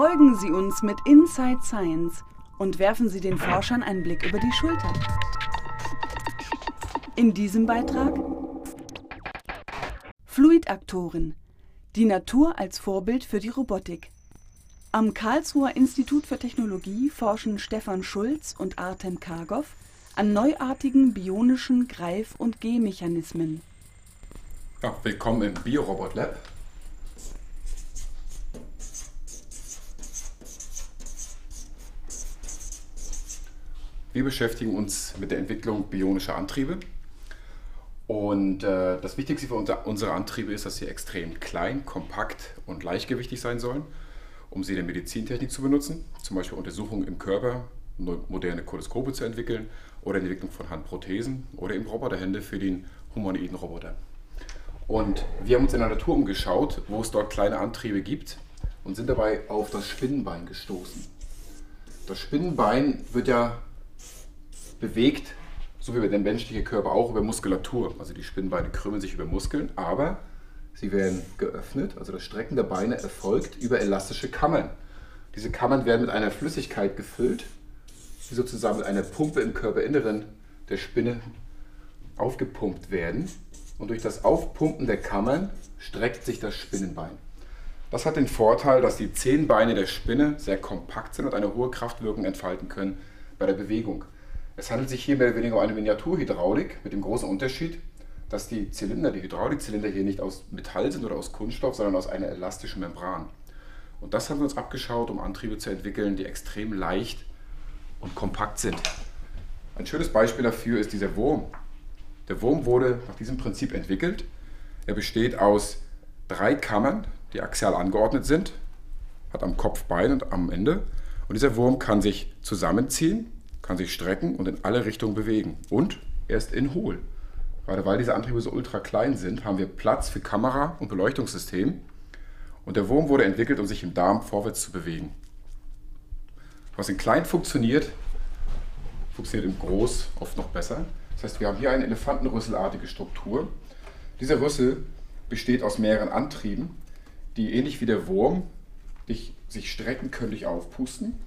Folgen Sie uns mit Inside Science und werfen Sie den Forschern einen Blick über die Schulter. In diesem Beitrag Fluidaktoren. Die Natur als Vorbild für die Robotik. Am Karlsruher Institut für Technologie forschen Stefan Schulz und Artem Kargov an neuartigen bionischen Greif- und Gehmechanismen. Ja, willkommen im Biorobot Lab. Wir beschäftigen uns mit der Entwicklung bionischer Antriebe. Und äh, das Wichtigste für unser, unsere Antriebe ist, dass sie extrem klein, kompakt und leichtgewichtig sein sollen, um sie in der Medizintechnik zu benutzen, zum Beispiel Untersuchungen im Körper, moderne Koleskope zu entwickeln oder Entwicklung von Handprothesen oder eben Roboterhände für den humanoiden Roboter. Und wir haben uns in der Natur umgeschaut, wo es dort kleine Antriebe gibt und sind dabei auf das Spinnenbein gestoßen. Das Spinnenbein wird ja bewegt, so wie der menschliche Körper auch, über Muskulatur. Also die Spinnenbeine krümmen sich über Muskeln, aber sie werden geöffnet. Also das Strecken der Beine erfolgt über elastische Kammern. Diese Kammern werden mit einer Flüssigkeit gefüllt, die sozusagen mit einer Pumpe im Körperinneren der Spinne aufgepumpt werden. Und durch das Aufpumpen der Kammern streckt sich das Spinnenbein. Das hat den Vorteil, dass die Zehenbeine der Spinne sehr kompakt sind und eine hohe Kraftwirkung entfalten können bei der Bewegung. Es handelt sich hier mehr oder weniger um eine Miniaturhydraulik mit dem großen Unterschied, dass die Zylinder, die Hydraulikzylinder hier nicht aus Metall sind oder aus Kunststoff, sondern aus einer elastischen Membran. Und das haben wir uns abgeschaut, um Antriebe zu entwickeln, die extrem leicht und kompakt sind. Ein schönes Beispiel dafür ist dieser Wurm. Der Wurm wurde nach diesem Prinzip entwickelt. Er besteht aus drei Kammern, die axial angeordnet sind, hat am Kopf Bein und am Ende. Und dieser Wurm kann sich zusammenziehen kann sich strecken und in alle Richtungen bewegen. Und er ist in hohl. Gerade weil diese Antriebe so ultra klein sind, haben wir Platz für Kamera und Beleuchtungssystem. Und der Wurm wurde entwickelt, um sich im Darm vorwärts zu bewegen. Was in klein funktioniert, funktioniert im Groß oft noch besser. Das heißt, wir haben hier eine elefantenrüsselartige Struktur. Dieser Rüssel besteht aus mehreren Antrieben, die ähnlich wie der Wurm sich strecken können durch Aufpusten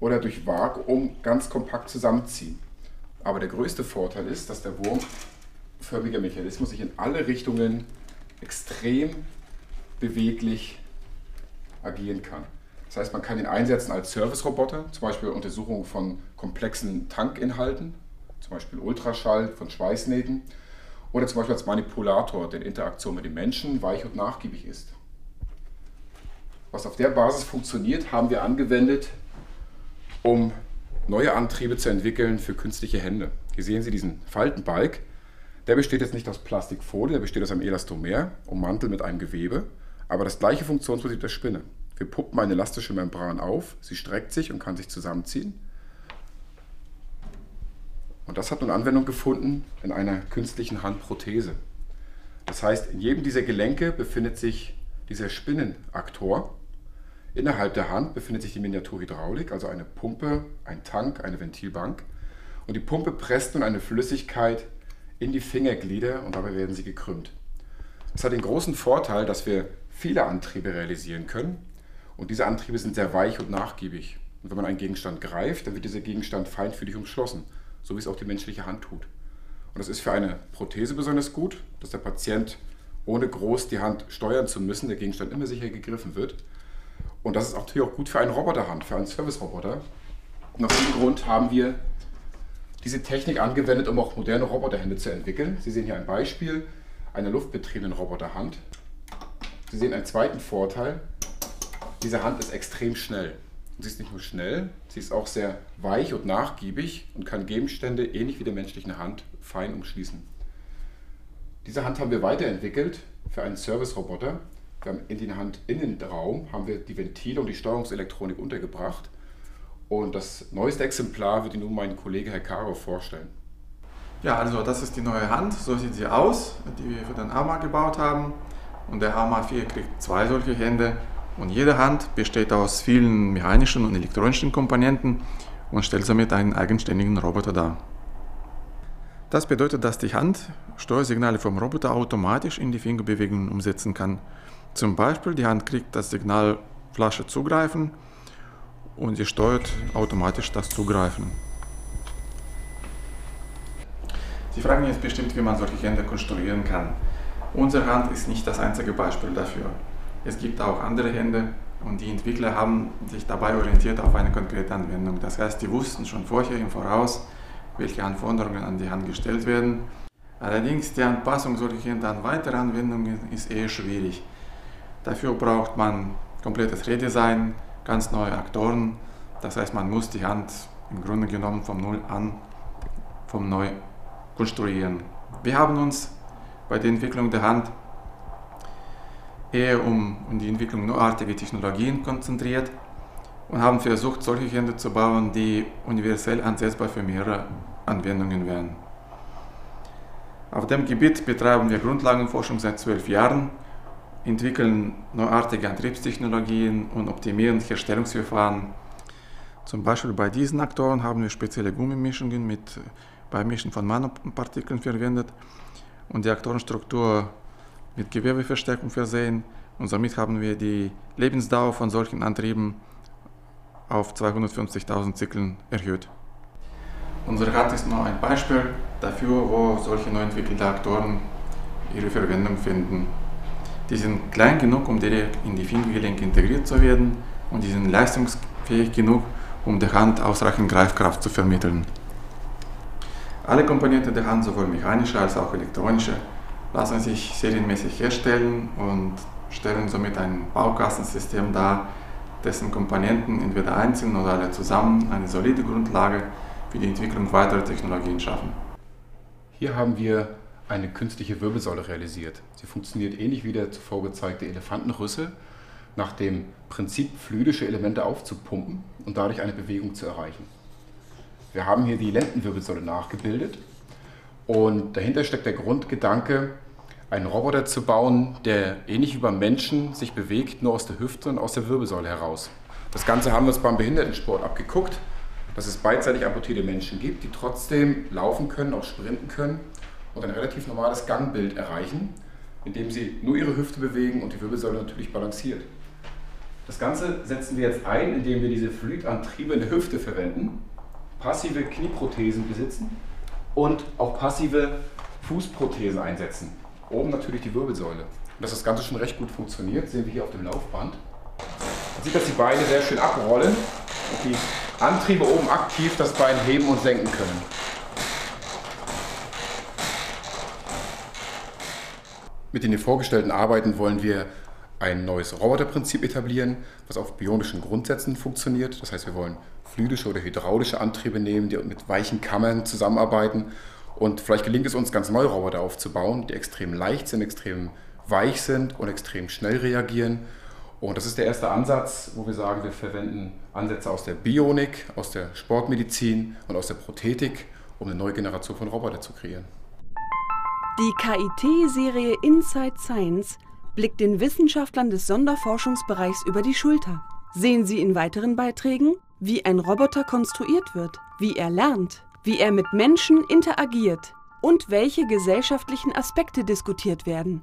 oder durch Vakuum ganz kompakt zusammenziehen. Aber der größte Vorteil ist, dass der wurmförmige Mechanismus sich in alle Richtungen extrem beweglich agieren kann. Das heißt, man kann ihn einsetzen als Service-Roboter, zum Beispiel Untersuchung von komplexen Tankinhalten, zum Beispiel Ultraschall von Schweißnähten, oder zum Beispiel als Manipulator, der in Interaktion mit dem Menschen weich und nachgiebig ist. Was auf der Basis funktioniert, haben wir angewendet um neue Antriebe zu entwickeln für künstliche Hände. Hier sehen Sie diesen Faltenbalg. Der besteht jetzt nicht aus Plastikfolie, der besteht aus einem Elastomer, ummantelt mit einem Gewebe, aber das gleiche Funktionsprinzip der Spinne. Wir puppen eine elastische Membran auf, sie streckt sich und kann sich zusammenziehen. Und das hat nun Anwendung gefunden in einer künstlichen Handprothese. Das heißt, in jedem dieser Gelenke befindet sich dieser Spinnenaktor, Innerhalb der Hand befindet sich die Miniaturhydraulik, also eine Pumpe, ein Tank, eine Ventilbank. Und die Pumpe presst nun eine Flüssigkeit in die Fingerglieder und dabei werden sie gekrümmt. Das hat den großen Vorteil, dass wir viele Antriebe realisieren können. Und diese Antriebe sind sehr weich und nachgiebig. Und wenn man einen Gegenstand greift, dann wird dieser Gegenstand feinfühlig umschlossen, so wie es auch die menschliche Hand tut. Und das ist für eine Prothese besonders gut, dass der Patient ohne groß die Hand steuern zu müssen, der Gegenstand immer sicher gegriffen wird. Und das ist natürlich auch gut für eine Roboterhand, für einen Service-Roboter. Und aus diesem Grund haben wir diese Technik angewendet, um auch moderne Roboterhände zu entwickeln. Sie sehen hier ein Beispiel einer luftbetriebenen Roboterhand. Sie sehen einen zweiten Vorteil. Diese Hand ist extrem schnell. Und sie ist nicht nur schnell, sie ist auch sehr weich und nachgiebig und kann Gegenstände ähnlich wie der menschlichen Hand fein umschließen. Diese Hand haben wir weiterentwickelt für einen Service-Roboter. Wir haben in den Handinnenraum haben wir die Ventile und die Steuerungselektronik untergebracht. Und das neueste Exemplar wird Ihnen nun mein Kollege Herr Caro vorstellen. Ja, also das ist die neue Hand, so sieht sie aus, die wir für den AMA gebaut haben. Und der AMA 4 kriegt zwei solche Hände. Und jede Hand besteht aus vielen mechanischen und elektronischen Komponenten und stellt somit einen eigenständigen Roboter dar. Das bedeutet, dass die Hand Steuersignale vom Roboter automatisch in die Fingerbewegungen umsetzen kann zum Beispiel die Hand kriegt das Signal Flasche zugreifen und sie steuert automatisch das Zugreifen. Sie fragen jetzt bestimmt, wie man solche Hände konstruieren kann. Unsere Hand ist nicht das einzige Beispiel dafür. Es gibt auch andere Hände und die Entwickler haben sich dabei orientiert auf eine konkrete Anwendung. Das heißt, die wussten schon vorher im Voraus, welche Anforderungen an die Hand gestellt werden. Allerdings die Anpassung solcher Hände an weitere Anwendungen ist eher schwierig. Dafür braucht man komplettes Redesign, ganz neue Aktoren. Das heißt, man muss die Hand im Grunde genommen vom Null an, vom Neu konstruieren. Wir haben uns bei der Entwicklung der Hand eher um, die Entwicklung neuartiger Technologien konzentriert und haben versucht, solche Hände zu bauen, die universell ansetzbar für mehrere Anwendungen wären. Auf dem Gebiet betreiben wir Grundlagenforschung seit zwölf Jahren, entwickeln neuartige Antriebstechnologien und optimieren Herstellungsverfahren. Zum Beispiel bei diesen Aktoren haben wir spezielle Gummimischungen mit Beimischen von Nanopartikeln verwendet und die Aktorenstruktur mit Gewebeverstärkung versehen und somit haben wir die Lebensdauer von solchen Antrieben auf 250.000 Zyklen erhöht. Unsere Rad ist nur ein Beispiel dafür, wo solche neu entwickelte Aktoren ihre Verwendung finden. Die sind klein genug, um direkt in die Fingergelenke integriert zu werden und die sind leistungsfähig genug, um der Hand ausreichend Greifkraft zu vermitteln. Alle Komponenten der Hand, sowohl mechanische als auch elektronische, lassen sich serienmäßig herstellen und stellen somit ein Baukastensystem dar, dessen Komponenten entweder einzeln oder alle zusammen eine solide Grundlage für die Entwicklung weiterer Technologien schaffen. Hier haben wir eine künstliche Wirbelsäule realisiert. Sie funktioniert ähnlich wie der zuvor gezeigte Elefantenrüssel, nach dem Prinzip fluidische Elemente aufzupumpen und dadurch eine Bewegung zu erreichen. Wir haben hier die Lendenwirbelsäule nachgebildet und dahinter steckt der Grundgedanke, einen Roboter zu bauen, der ähnlich wie beim Menschen sich bewegt, nur aus der Hüfte und aus der Wirbelsäule heraus. Das Ganze haben wir uns beim Behindertensport abgeguckt, dass es beidseitig amputierte Menschen gibt, die trotzdem laufen können, auch sprinten können und ein relativ normales Gangbild erreichen, indem sie nur ihre Hüfte bewegen und die Wirbelsäule natürlich balanciert. Das Ganze setzen wir jetzt ein, indem wir diese Fluidantriebe in der Hüfte verwenden passive Knieprothesen besitzen und auch passive Fußprothesen einsetzen. Oben natürlich die Wirbelsäule. Und dass das Ganze schon recht gut funktioniert, sehen wir hier auf dem Laufband. Man sieht, dass die Beine sehr schön abrollen und die Antriebe oben aktiv das Bein heben und senken können. Mit den vorgestellten Arbeiten wollen wir ein neues Roboterprinzip etablieren, was auf bionischen Grundsätzen funktioniert. Das heißt, wir wollen fluidische oder hydraulische Antriebe nehmen, die mit weichen Kammern zusammenarbeiten. Und vielleicht gelingt es uns, ganz neue Roboter aufzubauen, die extrem leicht sind, extrem weich sind und extrem schnell reagieren. Und das ist der erste Ansatz, wo wir sagen, wir verwenden Ansätze aus der Bionik, aus der Sportmedizin und aus der Prothetik, um eine neue Generation von Robotern zu kreieren. Die KIT-Serie Inside Science blickt den Wissenschaftlern des Sonderforschungsbereichs über die Schulter. Sehen Sie in weiteren Beiträgen wie ein Roboter konstruiert wird, wie er lernt, wie er mit Menschen interagiert und welche gesellschaftlichen Aspekte diskutiert werden.